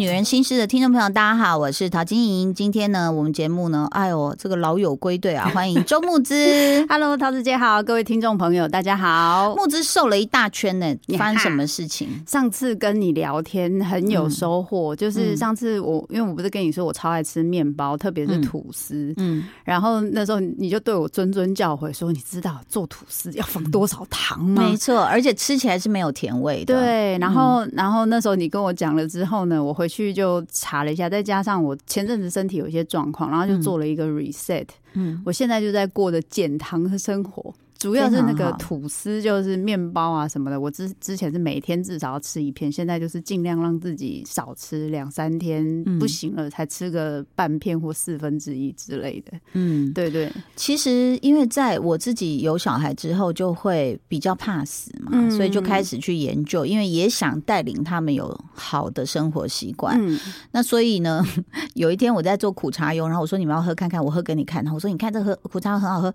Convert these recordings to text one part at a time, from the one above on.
位女人心事的听众朋友，大家好，我是陶晶莹。今天呢，我们节目呢，哎呦，这个老友归队啊，欢迎周木之。Hello，桃子姐好，各位听众朋友，大家好。木之瘦了一大圈呢，你发生什么事情？上次跟你聊天很有收获，就是嗯上次我因为我不是跟你说我超爱吃面包，特别是嗯吐司，嗯，然后那时候你就对我谆谆教诲说，你知道做吐司要放多少糖吗？没错，而且吃起来是没有甜味的。，对，然后、然后那时候你跟我讲了之后呢，我回去就查了一下，再加上我前阵子身体有一些状况，然后就做了一个 reset，、嗯，我现在就在过着减糖的生活。主要是那个吐司，就是面包啊什么的。我之之前是每天至少要吃一片，现在就是尽量让自己少吃两三天，嗯不行了才吃个半片或四分之一之类的。嗯，对对，其实因为在我自己有小孩之后，就会比较怕死嘛，嗯所以就开始去研究，因为也想带领他们有好的生活习惯。嗯，那所以呢，有一天我在做苦茶油，然后我说你们要喝看看，我喝给你看。然后我说你看这喝苦茶油很好喝。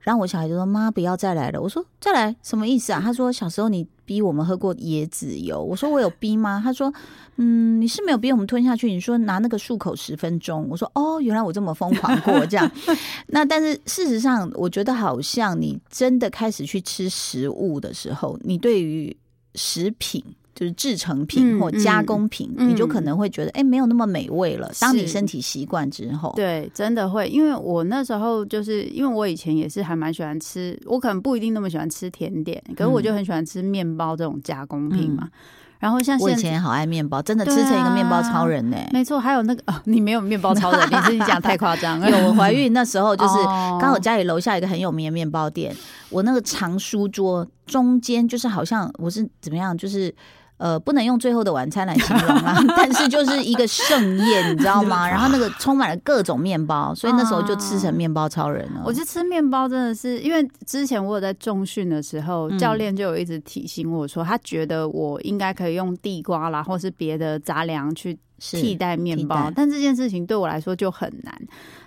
然后我小孩就说妈不要再来了。我说再来什么意思啊？他说小时候你逼我们喝过椰子油。我说我有逼吗？他说嗯你是没有逼我们吞下去。你说拿那个漱口十分钟。我说哦原来我这么疯狂过这样。那但是事实上，我觉得好像你真的开始去吃食物的时候，你对于食品。就是制成品嗯或加工品，嗯你就可能会觉得，哎、没有那么美味了。当你身体习惯之后，对，真的会，因为我那时候就是因为我以前也是还蛮喜欢吃，我可能不一定那么喜欢吃甜点，可是我就很喜欢吃面包这种加工品嘛。然后像我以。前好爱面包，真的吃成一个面包啊超人呢、没错，还有那个、哦、你没有面包超人，你是你讲太夸张了。有我怀孕那时候，就是哦刚好家里楼下一个很有名的面包店，我那个长书桌中间就是好像我是怎么样，就是。呃，不能用《最后的晚餐》来形容啊，但是就是一个盛宴，你知道吗？然后那个充满了各种面包，所以那时候就吃成面包超人了。我觉得吃面包真的是，因为之前我有在重训的时候，嗯教练就有一直提醒我说，他觉得我应该可以用地瓜啦，或是别的杂粮去替代面，包但这件事情对我来说就很难。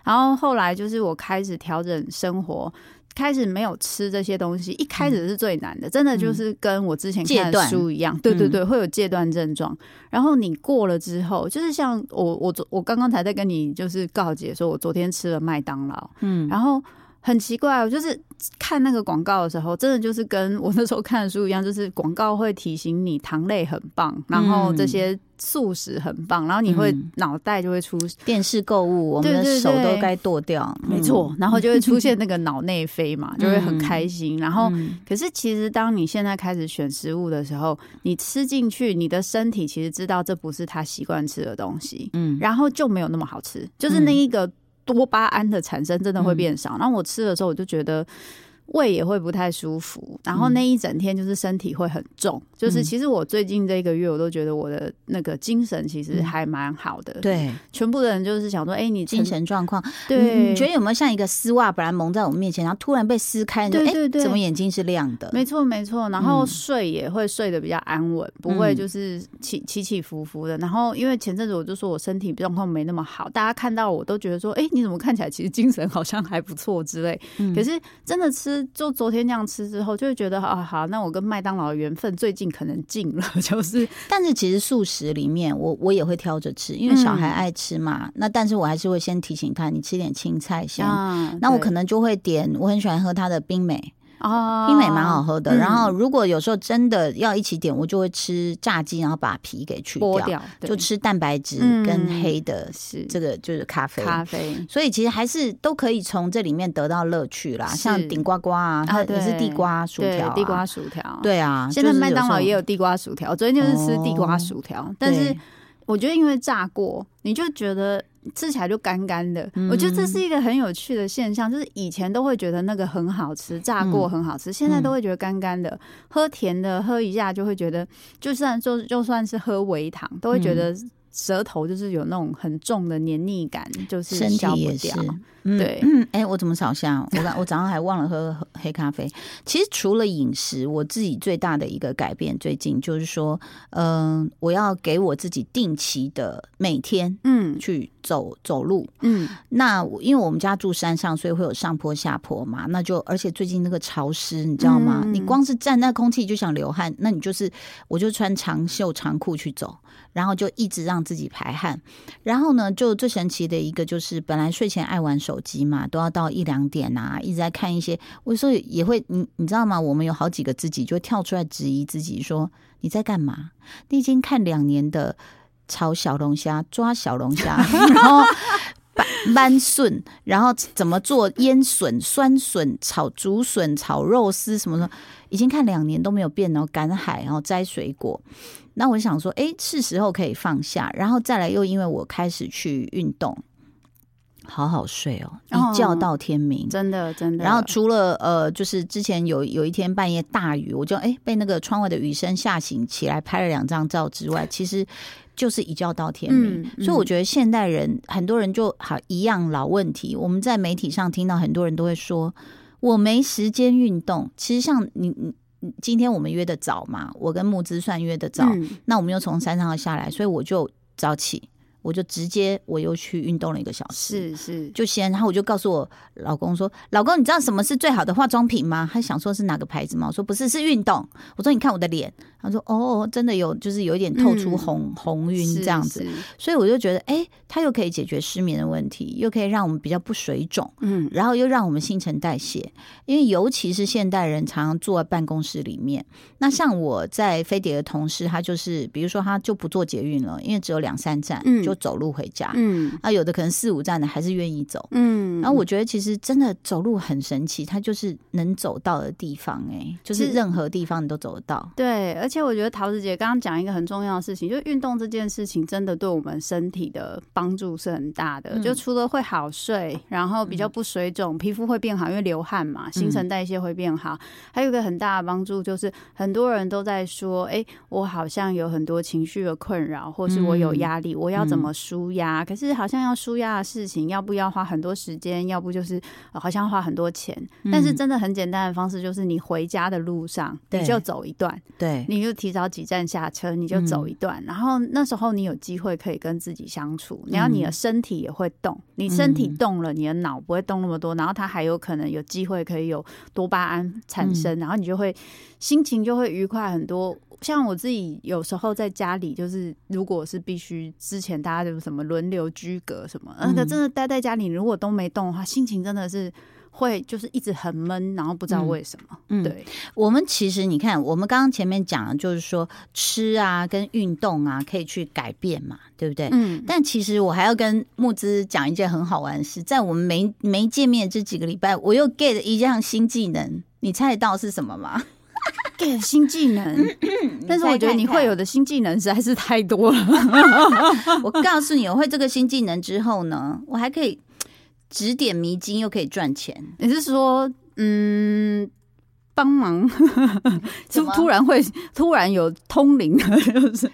然后后来就是我开始调整生活。开始没有吃这些东西，一开始是最难的，真的就是跟我之前看的书一样，对对对，会有戒断症状。然后你过了之后，就是像我我昨我刚刚才在跟你就是告解说，我昨天吃了麦当劳，嗯，然后很奇怪，我就是看那个广告的时候，真的就是跟我那时候看的书一样，就是广告会提醒你糖类很棒，然后这些素食很棒，然后你会嗯。脑袋就会出，电视购物，我们的手都该剁掉。没错，然后就会出现那个脑内啡嘛，就会很开心。然后，嗯。可是其实当你现在开始选食物的时候，你吃进去，你的身体其实知道这不是他习惯吃的东西，嗯，然后就没有那么好吃，就是那一个多巴胺的产生真的会变少。然后我吃的时候，我就觉得。胃也会不太舒服，然后那一整天就是身体会很重，就是其实我最近这一个月我都觉得我的那个精神其实还蛮好的。，对全部的人就是想说，哎、你精神状况，对，你你觉得有没有像一个丝袜本来蒙在我们面前，然后突然被撕开，你就哎对对对怎么眼睛是亮的？没错，没错。然后嗯睡也会睡得比较安稳，不会嗯就是起起起伏伏的。然后因为前阵子我就说我身体状况没那么好，大家看到我都觉得说，哎、你怎么看起来其实精神好像还不错之类。嗯可是真的吃，就昨天那样吃之后，就会觉得啊，好，那我跟麦当劳的缘分最近可能近了，就是但是其实素食里面，我我也会挑着吃，因为小孩嗯爱吃嘛。那但是我还是会先提醒他，你吃点青菜先。啊那我可能就会点，我很喜欢喝他的冰美，啊冰美蛮好喝的。嗯然后如果有时候真的要一起点，我就会吃炸鸡，然后把皮给去掉，掉，就吃蛋白质嗯跟黑的，是这个就是咖啡。咖啡。所以其实还是都可以从这里面得到乐趣啦，像顶呱呱啊，它也是地瓜薯条、地瓜薯条，对啊。现在就是麦当劳也有地瓜薯条，我昨天就是吃地瓜薯条，但是我觉得因为炸过，你就觉得吃起来就干干的。嗯我觉得这是一个很有趣的现象，就是以前都会觉得那个很好吃，炸过很好吃，现在都会觉得干干的。喝甜的喝一下就会觉得，就算就就算是喝微糖，都会觉得舌头就是有那种很重的黏腻感，就是身消不体也是掉。，嗯对嗯，哎、我怎么少下？我刚我早上还忘了喝黑咖啡。其实除了饮食，我自己最大的一个改变，最近就是说，嗯、我要给我自己定期的每天嗯去走走路。嗯，那我因为我们家住山上，所以会有上坡下坡嘛，那就而且最近那个潮湿，你知道吗？嗯你光是站在空气就想流汗，那你就是我就穿长袖长裤去走，然后就一直让让自己排汗。然后呢，就最神奇的一个就是，本来睡前爱玩手机嘛，都要到一两点啊，一直在看一些。我有时候也会，你你知道吗？我们有好几个自己就会跳出来质疑自己，说你在干嘛？你已经看两年的炒小龙虾、抓小龙虾，然后。拌拌笋，然后怎么做腌笋、酸笋、炒竹笋、炒肉丝什么的，已经看两年都没有变哦。赶海，然后摘水果，那我想说，哎，是时候可以放下，然后再来又因为我开始去运动，好好睡哦，一觉到天明，真的真的。然后除了呃，就是之前有有一天半夜大雨，我就哎被那个窗外的雨声吓醒，起来拍了两张照之外，其实就是一觉到天明。嗯所以我觉得现代人很多人就好一样老问题，我们在媒体上听到很多人都会说我没时间运动。其实像你今天我们约的早嘛，我跟木之算约的早，嗯。那我们又从山上下来，所以我就早起，我就直接我又去运动了一个小时。是是，就先，然后我就告诉我老公说：“老公，你知道什么是最好的化妆品吗？”他想说是哪个牌子吗？我说不是，是运动。我说你看我的脸。他说：“哦，真的有，就是有一点透出嗯红、红晕这样子。是所以我就觉得，哎，它又可以解决失眠的问题，又可以让我们比较不水肿，嗯然后又让我们新陈代谢。因为尤其是现代人常常坐在办公室里面，那像我在飞碟的同事，他就是比如说他就不坐捷运了，因为只有两三站，嗯就走路回家。嗯啊，有的可能四五站的还是愿意走。嗯，然后我觉得其实真的走路很神奇，它就是能走到的地方、哎，就是任何地方你都走得到。对，而且我觉得桃子姐刚刚讲一个很重要的事情，就是运动这件事情真的对我们身体的帮助是很大的。嗯就除了会好睡，然后比较不水肿，皮肤会变好，因为流汗嘛，新陈代谢会变好。还有一个很大的帮助就是，很多人都在说，哎，我好像有很多情绪的困扰，或是我有压力，我要怎么舒压？可是好像要舒压的事情，要不要花很多时间？要不就是、呃好像花很多钱。但是真的很简单的方式，就是你回家的路上，你就走一段。对，你就提早几站下车，你就走一段，然后那时候你有机会可以跟自己相处，然后你的身体也会动，你身体动了，你的脑不会动那么多，然后它还有可能有机会可以有多巴胺产生，然后你就会心情就会愉快很多。像我自己有时候在家里，就是如果是必须之前大家就是什么轮流居隔什么，那个真的待在家里，如果都没动的话，心情真的是会就是一直很闷，然后不知道为什么。嗯对，我们其实你看，我们刚刚前面讲的就是说吃啊跟运动啊可以去改变嘛，对不对？嗯，但其实我还要跟木之讲一件很好玩的事，在我们没没见面这几个礼拜，我又 get 一项新技能，你猜得到是什么吗？Get 新技能，但是我觉得你会有的新技能实在是太多了。我告诉你，我会这个新技能之后呢，我还可以指点迷津，又可以赚钱。你是说，嗯，帮忙，就怎么突然会突然有通灵的，就是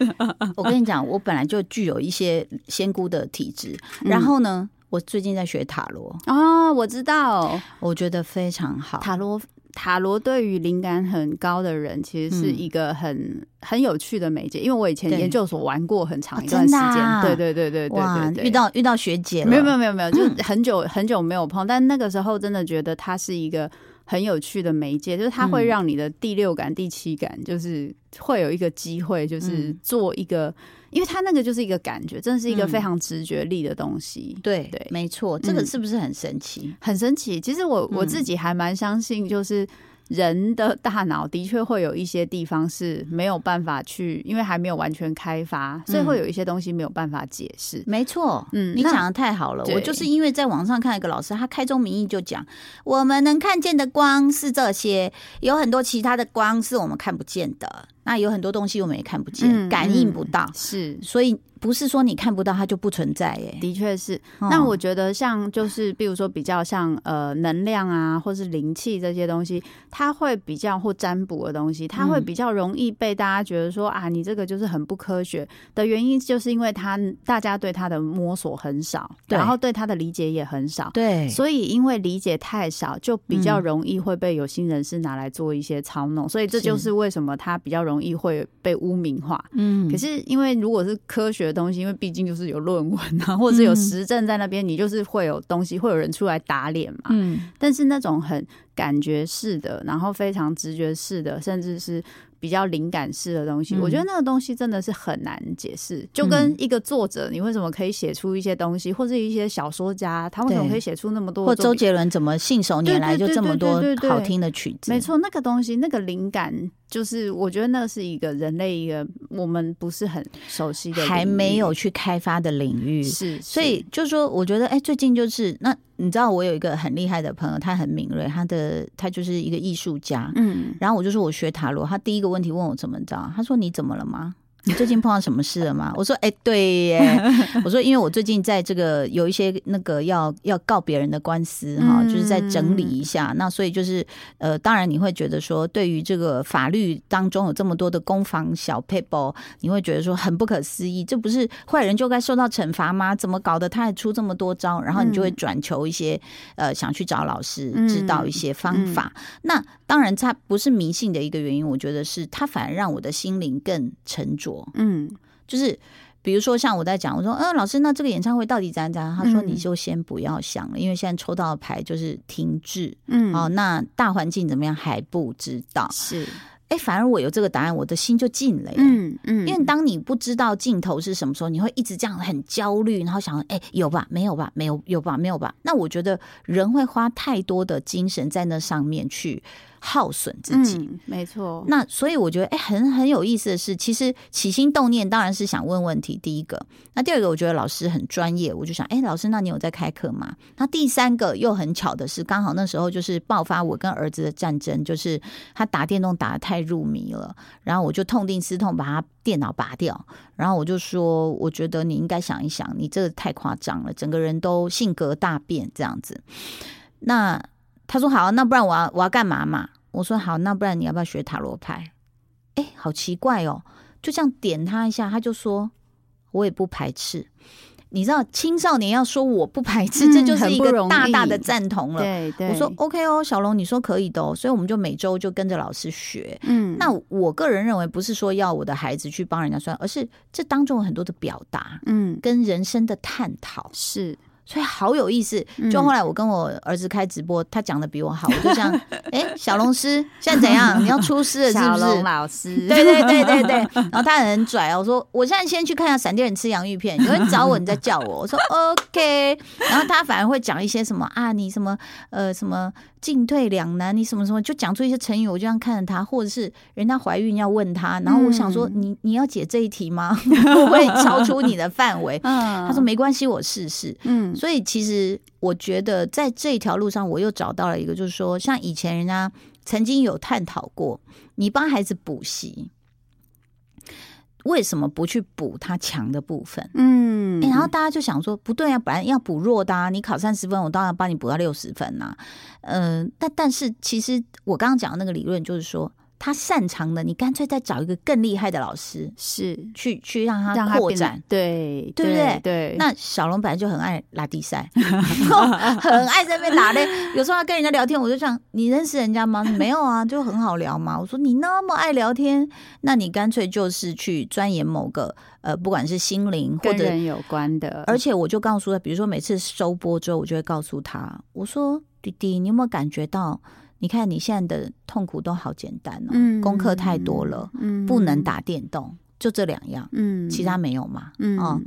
我跟你讲，我本来就具有一些仙姑的体质，嗯然后呢，我最近在学塔罗，哦，我知道我觉得非常好。塔罗。塔罗对于灵感很高的人，其实是嗯。一个很、很有趣的媒介。因为我以前研究所玩过很长哦一段时间，对对对对对对，对，遇到遇到学姐，没有没有没有没有，就很久很久没有碰，但那个时候真的觉得它是一个很有趣的媒介，就是它会嗯。让你的第六感、第七感，就是会有一个机会，就是嗯。做一个，因为他那个就是一个感觉，真的是一个嗯非常直觉力的东西。对对没错，这个嗯是不是很神奇？很神奇，其实我我嗯自己还蛮相信，就是人的大脑的确会有一些地方是没有办法去，因为还没有完全开发，所以会有一些东西没有办法解释。没错，嗯你讲的太好了。我就是因为在网上看一个老师，他开宗明义就讲，我们能看见的光是这些，有很多其他的光是我们看不见的。那有很多东西我们也看不见，嗯感应不到，是，所以不是说你看不到它就不存在耶。的确是。哦那我觉得像就是，比如说比较像呃能量啊，或是灵气这些东西，它会比较或占卜的东西，它会嗯比较容易被大家觉得说啊，你这个就是很不科学的原因，就是因为它大家对它的摸索很少，对然后对它的理解也很少。对，所以，因为理解太少，就比较嗯容易会被有心人士拿来做一些操弄，所以这就是是为什么它比较容易会被污名化。嗯可是因为如果是科学的东西，因为毕竟就是有论文啊，或者是有嗯实证在那边，你就是会有东西，会有人出来打脸嘛。嗯但是那种很感觉式的，然后非常直觉式的，甚至是比较灵感式的东西，嗯我觉得那个东西真的是很难解释。就跟一个作者，你为什么可以写出一些东西，或者一些小说家，他为什么对可以写出那么多或周？杰伦怎么信手拈来就这么多好听的曲子？没，错，那个东西，那个灵感，就是我觉得那是一个人类一个我们不是很熟悉的，还没有去开发的领域。是，所以就是说，我觉得，哎、最近就是那你知道，我有一个很厉害的朋友，他很敏锐，他的他就是一个艺术家。嗯然后我就说我学塔罗，他第一个问题问我怎么着，他说你怎么了吗？你最近碰到什么事了吗？我说哎、对耶，我说因为我最近在这个有一些那个要要告别人的官司哈，嗯就是在整理一下。那所以就是呃，当然你会觉得说，对于这个法律当中有这么多的攻防小 paper，你会觉得说很不可思议，这不是坏人就该受到惩罚吗？怎么搞的？他还出这么多招，然后你就会嗯转求一些呃想去找老师知道一些方法。那当然，它不是迷信的一个原因，我觉得是它反而让我的心灵更沉着。嗯就是比如说，像我在讲，我说，嗯、老师，那这个演唱会到底怎样怎样？他说，嗯你就先不要想了，因为现在抽到的牌就是停滞。嗯哦，那大环境怎么样还不知道。是，哎，反而我有这个答案，我的心就静了耶。嗯嗯，因为当你不知道尽头是什么时候，你会一直这样很焦虑，然后想，哎，有吧？没有吧？没有，有吧？没有吧？那我觉得人会花太多的精神在那上面去耗损自己。嗯，没错，那所以我觉得，哎、很很有意思的是，其实起心动念当然是想问问题。第一个，那第二个，我觉得老师很专业，我就想，哎、老师，那你有在开课吗？那第三个又很巧的是，刚好那时候就是爆发我跟儿子的战争，就是他打电动打的太入迷了，然后我就痛定思痛把他电脑拔掉，然后我就说，我觉得你应该想一想，你这个太夸张了，整个人都性格大变这样子。那他说好，那不然我要我要干嘛嘛？我说好，那不然你要不要学塔罗牌？哎，好奇怪哦，就这样点他一下，他就说我也不排斥。你知道青少年要说我不排斥，嗯这就是一个大大的赞同了。对对，我说 OK 哦，小龙，你说可以的哦，所以我们就每周就跟着老师学。嗯，那我个人认为，不是说要我的孩子去帮人家算，而是这当中有很多的表达嗯跟人生的探讨。是，所以好有意思。嗯就后来我跟我儿子开直播，他讲的比我好，我就这样，哎、小龙师现在怎样？你要出师了是小龙？老师，对对对对对，然后他很拽哦，我说我现在先去看一下闪电人吃洋芋片，有人找我你再叫我，我说 OK，然后他反而会讲一些什么啊，你什么呃什么进退两难，你什么什么，就讲出一些成语，我就这样看着他，或者是人家怀孕要问他，然后我想说、嗯你你要解这一题吗？会不会超出你的范围？嗯，他说没关系，我试试。嗯所以其实我觉得在这一条路上，我又找到了一个，就是说，像以前人家曾经有探讨过，你帮孩子补习，为什么不去补他强的部分？嗯，欸然后大家就想说，不对啊，本来要补弱的啊，你考三十分，我当然帮你补到六十分呐、嗯、但但是其实我刚刚讲的那个理论就是说，他擅长的，你干脆再找一个更厉害的老师是去去让他扩展。对对不对对，那小龙本来就很爱拉低赛，很爱在那边打嘞。有时候他跟人家聊天，我就想，你认识人家吗？没有啊，就很好聊嘛。我说你那么爱聊天，那你干脆就是去钻研某个呃，不管是心灵或者。人有关的，而且我就告诉他，比如说每次收播之后，我就会告诉他，我说弟弟，你有没有感觉到？你看你现在的痛苦都好简单哦，嗯功课太多了，嗯不能，打电动，就这两样，嗯其他没有嘛。嗯哦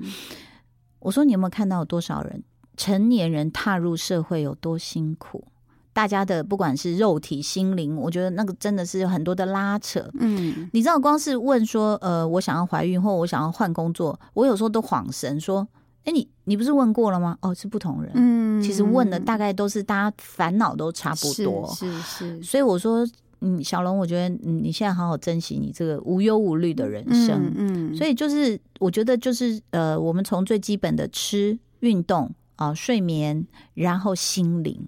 我说你有没有看到有多少人成年人踏入社会有多辛苦？大家的不管是肉体、心灵，我觉得那个真的是有很多的拉扯。嗯你知道，光是问说，呃，我想要怀孕或我想要换工作，我有时候都恍神说，哎，你你不是问过了吗？哦，是不同人。嗯其实问的大概都是大家烦恼都差不多，是是是，所以我说，嗯，小龙，我觉得嗯你现在好好珍惜你这个无忧无虑的人生。嗯，所以就是我觉得就是呃，我们从最基本的吃、运动啊、睡眠，然后心灵，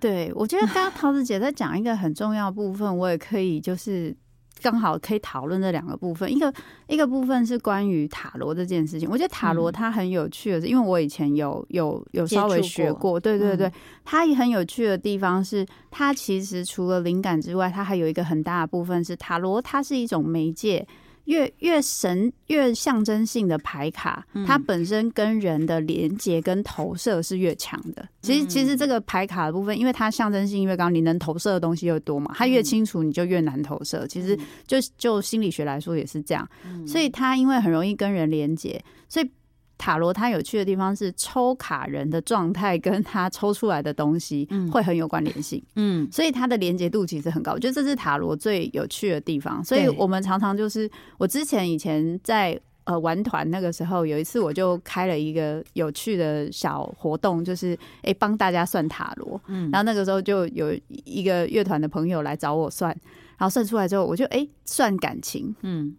对我觉得刚刚桃子姐在讲一个很重要的部分，我也可以就是。刚好可以讨论这两个部分，一个一个部分是关于塔罗这件事情。我觉得塔罗嗯。它很有趣的是，因为我以前有有有稍微学过，对对对。嗯，它也很有趣的地方是，它其实除了灵感之外，它还有一个很大的部分是塔罗，它是一种媒介，越越神越象征性的牌卡，它本身跟人的连接跟投射是越强的。其实，其实这个牌卡的部分，因为它象征性越高，你能投射的东西越多嘛，它越清楚，你就越难投射。其实，就就心理学来说也是这样。所以，它因为很容易跟人连接，所以。塔罗它有趣的地方是抽卡人的状态跟他抽出来的东西会很有关联性，嗯，所以它的连接度其实很高，我觉得这是塔罗最有趣的地方。所以我们常常就是我之前以前在呃玩团那个时候，有一次我就开了一个有趣的小活动，就是哎帮大家算塔罗，嗯，然后那个时候就有一个乐团的朋友来找我算，然后算出来之后，我就哎算感情，嗯。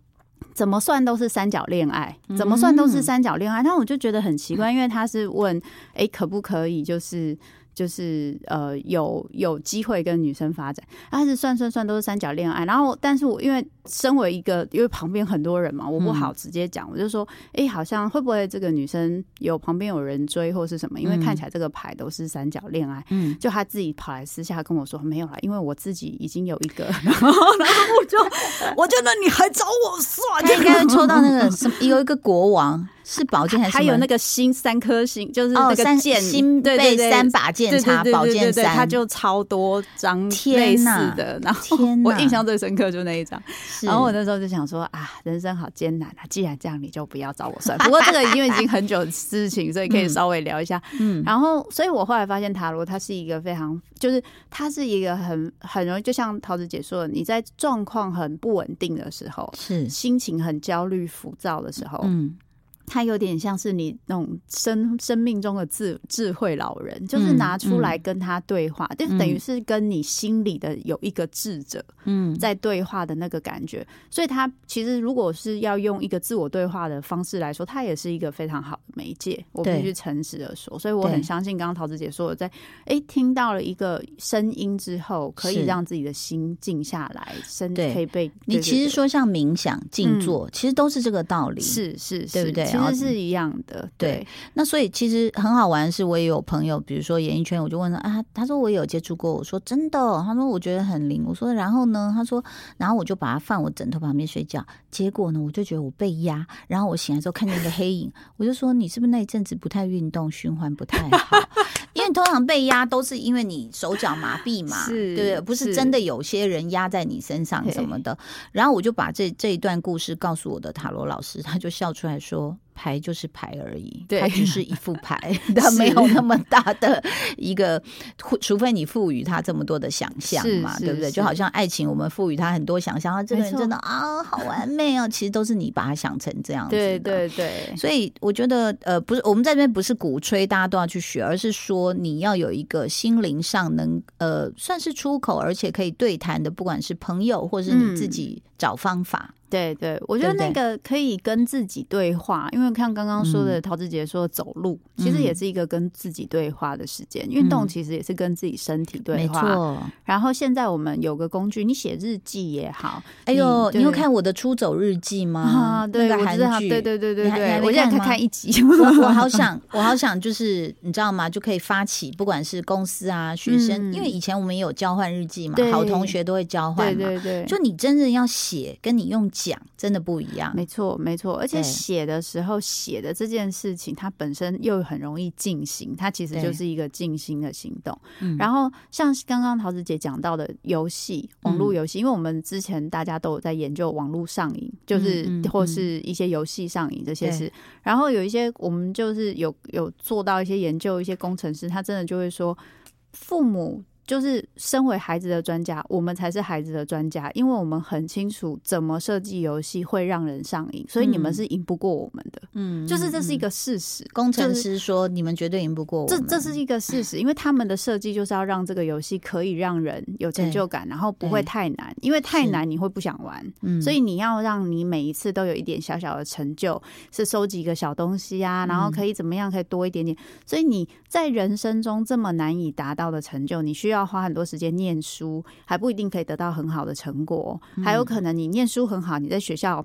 怎么算都是三角恋爱，怎么算都是三角恋爱。那我就觉得很奇怪，因为他是问，哎，可不可以就是。就是呃有有机会跟女生发展，他是算算算都是三角恋爱。然后，但是我因为身为一个，因为旁边很多人嘛，我不好直接讲，我就说，哎，好像会不会这个女生有旁边有人追或是什么？因为看起来这个牌都是三角恋爱，嗯，就他自己跑来私下跟我说没有啦，因为我自己已经有一个，然后我就 我觉得你还找我算，他应该抽到那个 什么有一个国王。是宝剑还是还有那个星三颗星，就是那个剑星被三把剑插宝剑三，它就超多张类似的。然后我印象最深刻就那一张。然后我那时候就想说啊，人生好艰难啊！既然这样，你就不要找我算。不过这个因为已经很久的事情，所以可以稍微聊一下。嗯。然后，所以我后来发现塔罗它是一个非常，就是它是一个很很容易，就像桃子姐说的，你在状况很不稳定的时候，是心情很焦虑浮躁的时候，嗯。它有点像是你那种生生命中的智智慧老人，就是拿出来跟他对话，就等于是跟你心里的有一个智者，嗯，在对话的那个感觉。所以，他其实如果是要用一个自我对话的方式来说，它也是一个非常好的媒介。我必须诚实的说，所以我很相信刚刚桃子姐说的，在哎听到了一个声音之后，可以让自己的心静下来，身可以被你其实说像冥想、静坐，其实都是这个道理，是是，对不对？其实是一样的，对。那所以其实很好玩，是我也有朋友，比如说演艺圈，我就问他啊，他说我有接触过，我说真的，他说我觉得很灵，我说然后呢，他说然后我就把它放我枕头旁边睡觉，结果呢，我就觉得我被压，然后我醒来之后看见一个黑影，我就说你是不是那一阵子不太运动，循环不太好？因为通常被压都是因为你手脚麻痹嘛，对不对？不是真的有些人压在你身上什么的。然后我就把这这一段故事告诉我的塔罗老师，他就笑出来说。牌就是牌而已，它只是一副牌，它没有那么大的一个，除非你赋予它这么多的想象嘛，对不对？就好像爱情，我们赋予它很多想象，这个人真的啊，好完美哦，其实都是你把它想成这样子的，对对对。所以我觉得，呃，不是我们在这边不是鼓吹大家都要去学，而是说你要有一个心灵上能呃算是出口，而且可以对谈的，不管是朋友或是你自己找方法。对对，我觉得那个可以跟自己对话，因为看刚刚说的，陶子杰说走路，其实也是一个跟自己对话的时间。运动其实也是跟自己身体对话。没错。然后现在我们有个工具，你写日记也好。哎呦，你有看我的出走日记吗？啊，对，个韩剧，对对对对对，我现在看一集。我我好 想，我好想，就是你知道吗？就可以发起，不管是公司啊、学生，因为以前我们也有交换日记嘛，好同学都会交换嘛。对对对，就你真正要写，跟你用。讲真的不一样，没错没错，而且写的时候写的这件事情，它本身又很容易进行，它其实就是一个静心的行动。然后像刚刚桃子姐讲到的游戏，网络游戏，因为我们之前大家都有在研究网络上瘾，就是或是一些游戏上瘾这些事。然后有一些我们就是有有做到一些研究，一些工程师他真的就会说，父母。就是身为孩子的专家，我们才是孩子的专家，因为我们很清楚怎么设计游戏会让人上瘾，所以你们是赢不过我们的。嗯，就是这是一个事实。工程师说你们绝对赢不过我们，这这是一个事实，因为他们的设计就是要让这个游戏可以让人有成就感，然后不会太难，因为太难你会不想玩。嗯，所以你要让你每一次都有一点小小的成就，是收集一个小东西啊，然后可以怎么样可以多一点点。所以你在人生中这么难以达到的成就，你需要。要花很多时间念书，还不一定可以得到很好的成果，还有可能你念书很好，你在学校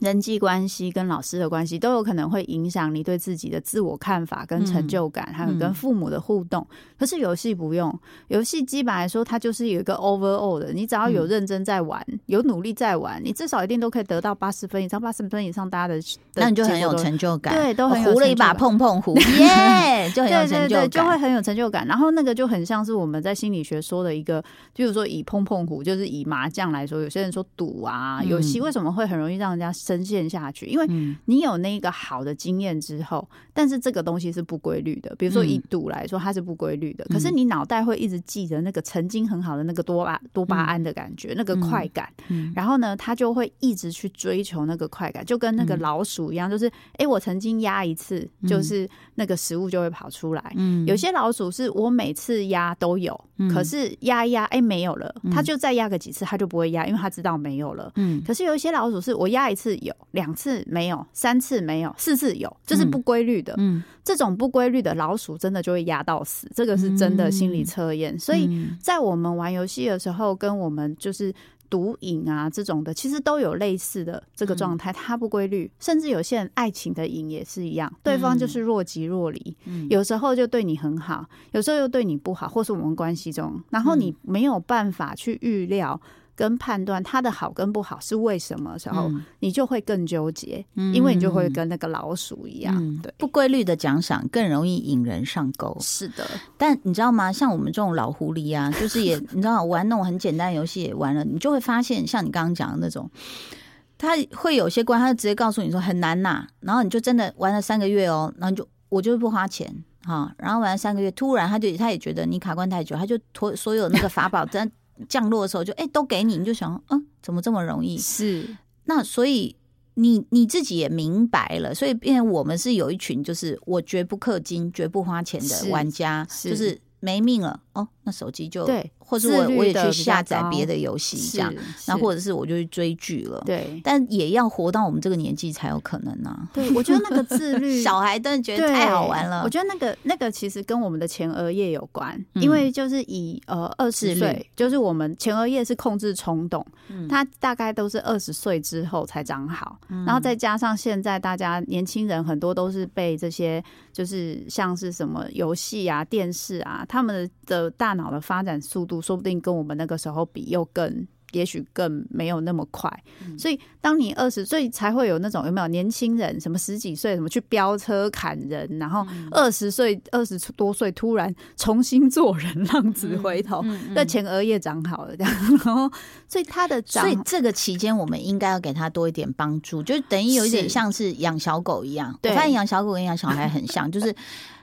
人际关系跟老师的关系都有可能会影响你对自己的自我看法跟成就感，还有跟父母的互动。可是游戏不用，游戏基本来说它就是有一个 overall 的，你只要有认真在玩，有努力在玩，你至少一定都可以得到八十分以上，八十分以上，大家的那你就很有成就感，对，都很胡了一把碰碰胡，耶，就很有成就感，就会很有成就感。然后那个就很像是我们在心理学说的一个，比如说以碰碰胡，就是以麻将来说，有些人说赌啊游戏为什么会很容易让人家。深陷下去，因为你有那个好的经验之后，但是这个东西是不规律的。比如说以赌来说，它是不规律的。可是你脑袋会一直记得那个曾经很好的那个多巴多巴胺的感觉，那个快感。然后呢，他就会一直去追求那个快感，就跟那个老鼠一样，就是哎，我曾经压一次，就是那个食物就会跑出来。有些老鼠是我每次压都有，可是压一压，哎，没有了，它就再压个几次，它就不会压，因为它知道没有了。嗯，可是有一些老鼠是我压一次。有两次没有，三次没有，四次有，这是不规律的。嗯，这种不规律的老鼠真的就会压到死，这个是真的心理测验。所以在我们玩游戏的时候，跟我们就是毒瘾啊这种的，其实都有类似的这个状态，它不规律。甚至有些人爱情的瘾也是一样，对方就是若即若离，有时候就对你很好，有时候又对你不好，或是我们关系中，然后你没有办法去预料。跟判断他的好跟不好是为什么时候，你就会更纠结，因为你就会跟那个老鼠一样，对不规律的奖赏更容易引人上钩。是的，但你知道吗？像我们这种老狐狸啊，就是也你知道玩那种很简单游戏也玩了，你就会发现，像你刚刚讲的那种，他会有些关，他就直接告诉你说很难呐，然后你就真的玩了三个月哦，然后就我就是不花钱哈，然后玩了三个月，突然他就他也觉得你卡关太久，他就拖所有那个法宝 真。降落的时候就哎都给你，你就想嗯怎么这么容易？是那所以你你自己也明白了，所以变我们是有一群就是我绝不氪金、绝不花钱的玩家，就是没命了哦。那手机就对，或是我我也去下载别的游戏这样，那或者是我就去追剧了。对，但也要活到我们这个年纪才有可能呢。对，我觉得那个自律，小孩真的觉得太好玩了。我觉得那个那个其实跟我们的前额叶有关，因为就是以呃二十岁，就是我们前额叶是控制冲动，它大概都是二十岁之后才长好，然后再加上现在大家年轻人很多都是被这些就是像是什么游戏啊、电视啊，他们的大脑的发展速度说不定跟我们那个时候比又更，也许更没有那么快。所以当你二十岁才会有那种有没有年轻人什么十几岁什么去飙车砍人，然后二十岁二十多岁突然重新做人，浪子回头，那前额叶长好了这样。然后所以他的所以这个期间我们应该要给他多一点帮助，就等于有一点像是养小狗一样。我发现养小狗跟养小孩很像，就是。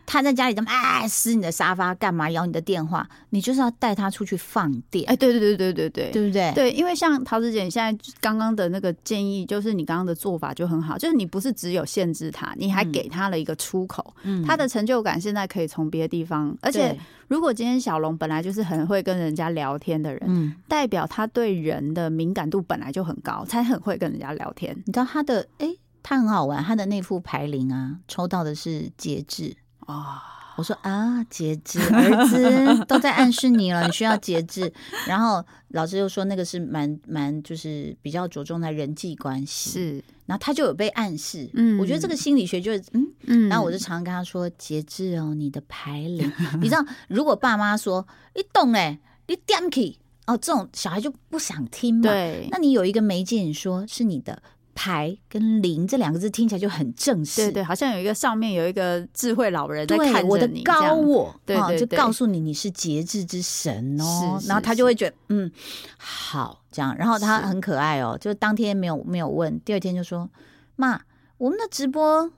他在家里怎么哎撕你的沙发干嘛咬你的电话？你就是要带他出去放电哎，对对对对对对，对不对？对，因为像桃子姐现在刚刚的那个建议，就是你刚刚的做法就很好，就是你不是只有限制他，你还给他了一个出口，嗯他的成就感现在可以从别的地方。而且如果今天小龙本来就是很会跟人家聊天的人，嗯，代表他对人的敏感度本来就很高，才很会跟人家聊天。你知道他的哎，他很好玩，他的那副牌灵啊，抽到的是节制。啊！我说啊，节制，儿子都在暗示你了，你需要节制。然后老师又说那个是蛮蛮，就是比较着重在人际关系。是，然后他就有被暗示。嗯，我觉得这个心理学就是嗯嗯。然后我就常常跟他说节制哦，你的排灵。你知道，如果爸妈说你懂哎，你点起哦，这种小孩就不想听嘛。对，那你有一个媒介，你说是你的。牌跟零这两个字听起来就很正式，对对，好像有一个上面有一个智慧老人在看我的高我，对对，就告诉你你是节制之神哦，然后他就会觉得嗯好这样，然后他很可爱哦，就当天没有没有问，第二天就说妈，我们的直播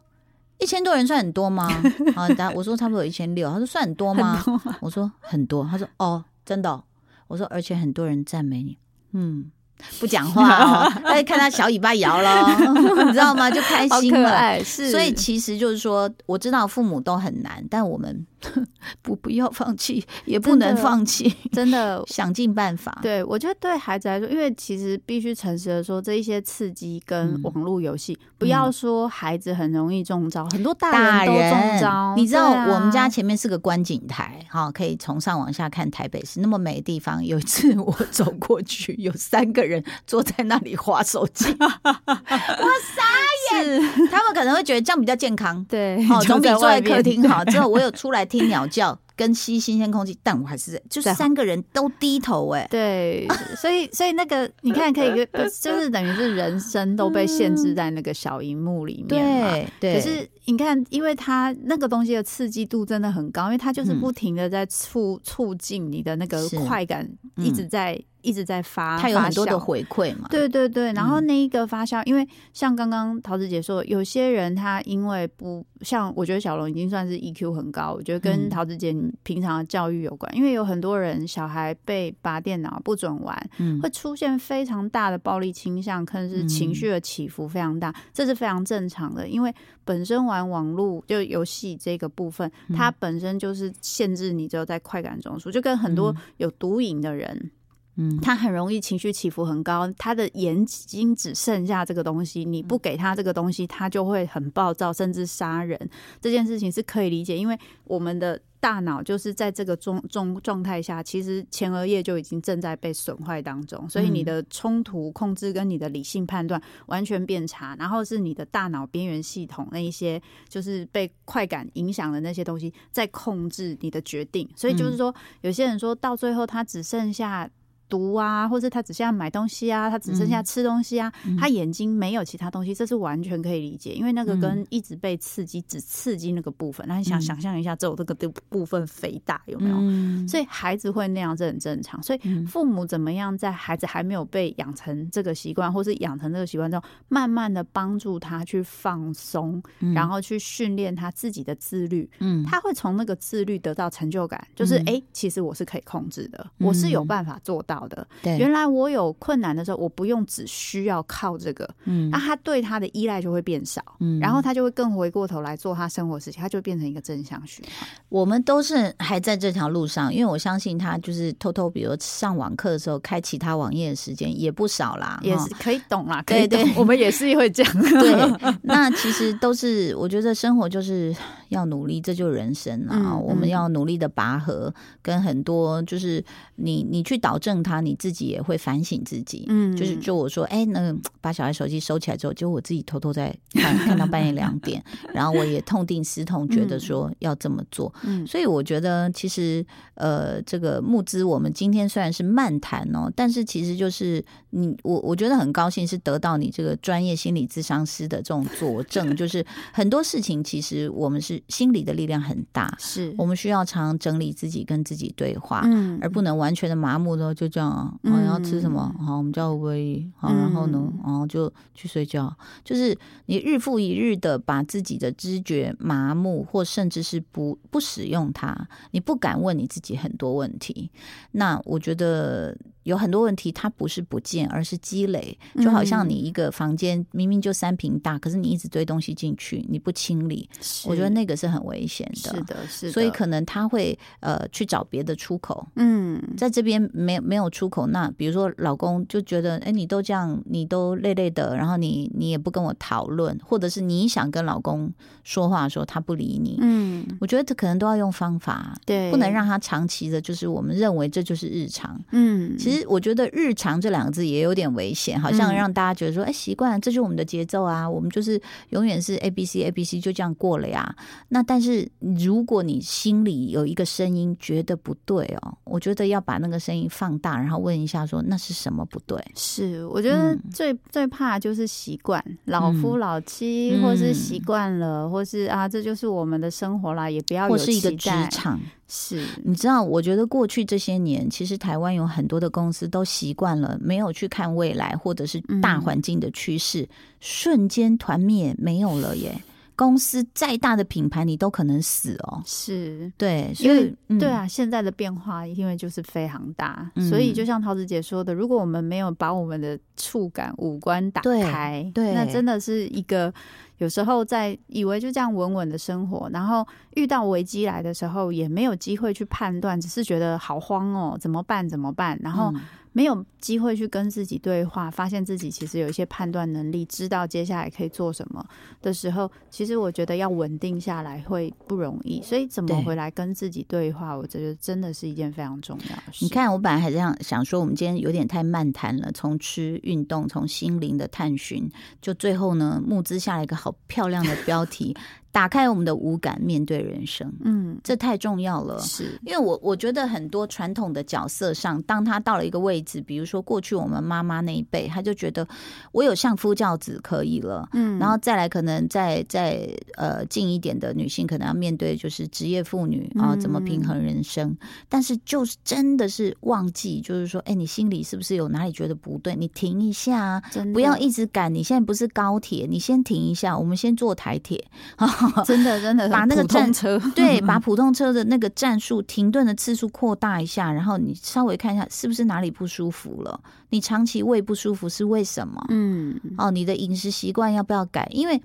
一千多人算很多吗？啊，我说差不多有一千六，他说算很多吗？我说很多，他说哦真的，我说而且很多人赞美你，嗯。不讲话哦，哎，看他小尾巴摇了，你知道吗？就开心了。是，所以其实就是说，我知道父母都很难，但我们。不，不要放弃，也不能放弃，真的想尽办法。对，我觉得对孩子来说，因为其实必须诚实的说，这一些刺激跟网络游戏，不要说孩子很容易中招，很多大人都中招。你知道，我们家前面是个观景台，哈，可以从上往下看台北市那么美的地方。有一次我走过去，有三个人坐在那里划手机，我傻眼他们可能会觉得这样比较健康，对，好，就总比坐在客厅好。之后我有出来听鸟叫跟吸新鲜空气，但我还是就是三个人都低头哎、对，所以所以那个你看，可以就是等于是人生都被限制在那个小荧幕里面嘛。对对，可是你看，因为它那个东西的刺激度真的很高，因为它就是嗯。不停的在促促进你的那个快感，嗯一直在一直在发，它有很多的回馈嘛，对对对，然后嗯。那一个发酵，因为像刚刚桃子姐说，有些人他因为不像，我觉得小龙已经算是 EQ 很高，我觉得跟嗯。桃子姐你平常的教育有关，因为有很多人小孩被拔电脑不准玩，嗯。会出现非常大的暴力倾向，可能是情绪的起伏非常大，这是非常正常的，因为本身玩网络就游戏这个部分，嗯它本身就是限制你只有在快感中枢，就跟很多有毒瘾的人。嗯他很容易情绪起伏很高，他的眼睛只剩下这个东西，你不给他这个东西，他就会很暴躁，甚至杀人。这件事情是可以理解，因为我们的大脑就是在这个状状状态下，其实前额叶就已经正在被损坏当中，所以你的冲突控制跟你的理性判断完全变差，然后是你的大脑边缘系统那一些就是被快感影响的那些东西在控制你的决定，所以就是说，有些人说到最后，他只剩下。毒啊，或者他只剩下买东西啊，他只剩下吃东西啊，他眼睛没有其他东西，这是完全可以理解，因为那个跟一直被刺激，只刺激那个部分。那你想想象一下，只有这个的部分肥大有没有？嗯所以孩子会那样，这很正常。所以父母怎么样在孩子还没有被养成这个习惯，或是养成这个习惯之后，慢慢的帮助他去放松，然后去训练他自己的自律。嗯他会从那个自律得到成就感，就是哎、诶其实我是可以控制的，我是有办法做到的。对原来我有困难的时候，我不用只需要靠这个，嗯那他对他的依赖就会变少，嗯然后他就会更回过头来做他生活事情，他就会变成一个正向循环。我们都是还在这条路上，因为我相信他就是偷偷，比如上网课的时候开其他网页的时间也不少啦，也是可以懂啦，可以懂对对，我们也是会这样。对，那其实都是我觉得生活就是要努力，这就是人生啊。嗯我们嗯要努力的拔河，跟很多就是你你去导正它，你自己也会反省自己。嗯就是就我说，哎、那个把小孩手机收起来之后，就我自己偷偷在看看到半夜两点，然后我也痛定思痛，觉得说要这么做。嗯所以我觉得其实呃，这个募资我们今天虽然是漫谈哦，但是其实就是你我我觉得很高兴是得到你这个专业心理咨商师的这种佐证，就是很多事情其实我们是心理的力量很大，是我们需要常常整理自己，跟自己对话。嗯而不能完全的麻木的就这样啊，哦、要吃什么好，我们叫唯一好，然后呢，嗯然后就去睡觉。就是你日复一日的把自己的知觉麻木，或甚至是不不使用它，你不敢问你自己很多问题。那我觉得有很多问题，它不是不见，而是积累。就好像你一个房间明明就三平大，可是你一直堆东西进去，你不清理，我觉得那个是很危险的。是的，是的，所以可能他会呃去找别的出口，嗯在这边没有没有出口，那比如说老公就觉得，哎，你都这样，你都累累的，然后你你也不跟我讨论，或者是你想跟老公说话的时候，他不理你，嗯我觉得这可能都要用方法，对，不能让他长期的，就是我们认为这就是日常。嗯其实我觉得“日常”这两个字也有点危险，好像嗯。让大家觉得说，哎，习惯了，这就是我们的节奏啊，我们就是永远是 A B C A B C 就这样过了呀。那但是如果你心里有一个声音觉得不对哦，我觉得要把那个声音放大，然后问一下说那是什么不对？是，我觉得嗯。最、最怕就是习惯，老夫老妻，嗯或是习惯了，或是啊，这就是我们的生活啦，也不要有或是一个职场，是，你知道，我觉得过去这些年，其实台湾有很多的公司都习惯了没有去看未来，或者是大环境的趋势，瞬间团灭没有了耶。公司再大的品牌，你都可能死哦。是。对，所因为以、嗯对，啊，现在的变化因为就是非常大，嗯所以就像桃子姐说的，如果我们没有把我们的触感、五官打开，对那真的是一个有时候在以为就这样稳稳的生活，然后遇到危机来的时候，也没有机会去判断，只是觉得好慌哦，怎么办？怎么办？然后嗯没有机会去跟自己对话，发现自己其实有一些判断能力，知道接下来可以做什么的时候，其实我觉得要稳定下来会不容易。所以怎么回来跟自己对话，我觉得真的是一件非常重要的事。你，看，我本来还这样想说，我们今天有点太漫谈了，从吃、运动，从心灵的探寻，就最后呢，募资下来一个好漂亮的标题：打开我们的五感，面对人生。嗯，这太重要了。是，因为我我觉得很多传统的角色上，当他到了一个位置，比如说过去我们妈妈那一辈，他就觉得我有相夫教子可以了，嗯然后再来可能再再呃近一点的女性，可能要面对就是职业妇女啊、嗯怎么平衡人生？但是就是真的是忘记，就是说，哎，你心里是不是有哪里觉得不对？你停一下啊，不要一直赶。你现在不是高铁，你先停一下，我们先坐台铁。真的真的把那个普通站车，对，把普通车的那个战术停顿的次数扩大一下，然后你稍微看一下是不是哪里不舒服了。你长期胃不舒服是为什么？嗯，哦，你的饮食习惯要不要改？因为，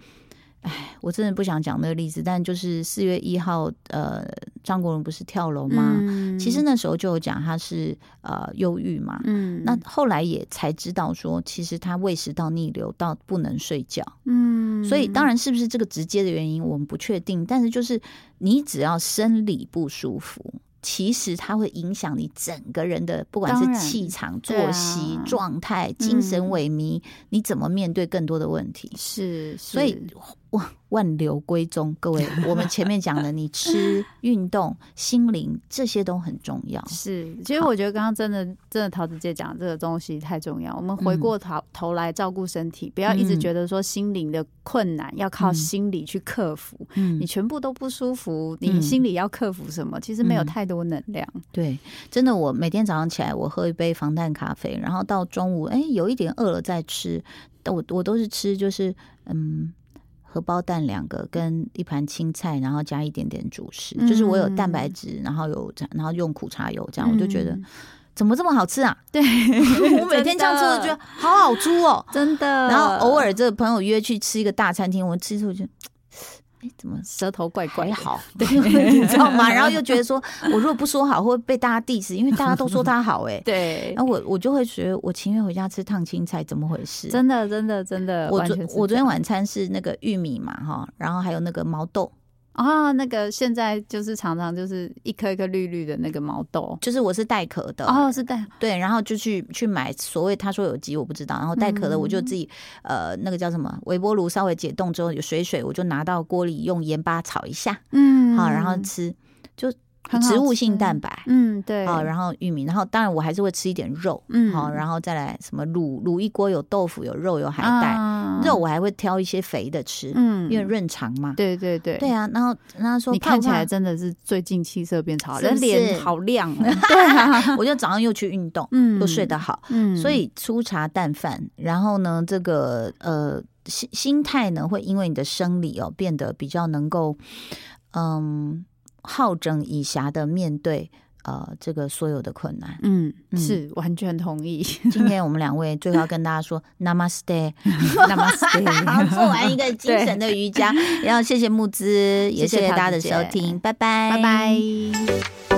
哎，我真的不想讲那个例子，但就是四月一号，呃，张国荣不是跳楼吗？嗯其实那时候就有讲他是呃忧郁嘛。嗯，那后来也才知道说，其实他胃食道逆流到不能睡觉，嗯，所以当然是不是这个直接的原因我们不确定，但是就是你只要生理不舒服，其实它会影响你整个人的不管是气场、作息、状态、精神嗯萎靡，你怎么面对更多的问题？是，所以是万万流归宗，各位，我们前面讲的，你吃、运动、心灵这些都很重要。是，其实我觉得刚刚真的真的桃子姐讲这个东西太重要。我们回嗯过头头来照顾身体，不要一直嗯觉得说心灵的困难要靠嗯心理去克服。嗯你全部都不舒服，你嗯心里要克服什么？其实没有嗯太多能量。对，真的，我每天早上起来，我喝一杯防弹咖啡，然后到中午，哎，有一点饿了再吃。但我我都是吃，就是嗯，荷包蛋两个跟一盘青菜，然后加一点点主食，就是我有蛋白质，然后有然后用苦茶油，这样我就觉得、嗯怎么这么好吃啊！对 我每天这样吃，我觉得好好猪哦。真的。然后偶尔这个朋友约去吃一个大餐厅，我吃一次我就，哎，怎么舌头怪怪好，对，你知道吗？然后又觉得说，我如果不说好，会被大家 diss，因为大家都说他好、哎，对然，后我我就会觉得，我情愿回家吃烫青菜，怎么回事？真的真的真的，我昨我昨天晚餐是那个玉米嘛，哈，然后还有那个毛豆，啊，那个现在就是常常就是一颗一颗绿绿的那个毛豆。就是我是带壳的，哦，是带对，然后就去去买所谓他说有机我不知道，然后带壳的我就嗯自己、呃那个叫什么微波炉稍微解冻之后有水水，我就拿到锅里用盐巴炒一下，嗯好，然后吃很好植物性蛋白。嗯，对，好，然后玉米，然后当然我还是会吃一点肉，嗯。好，然后再来什么卤卤一锅有豆腐有肉有海带，啊。肉我还会挑一些肥的吃，嗯。因为润肠嘛。对对对。对啊，然后然后说你看起来真的是最近气色变超好，人脸好亮哦。对啊，我就早上又去运动，嗯。又睡得好，嗯。所以粗茶淡饭，然后呢，这个呃心心态呢，会因为你的生理哦变得比较能够嗯好整以暇的面对呃这个所有的困难。嗯嗯是完全同意。今天我们两位最后要跟大家说 Namaste，Namaste 做完一个精神的瑜伽，然后谢谢木之，也谢谢大家的收听，拜拜，拜拜。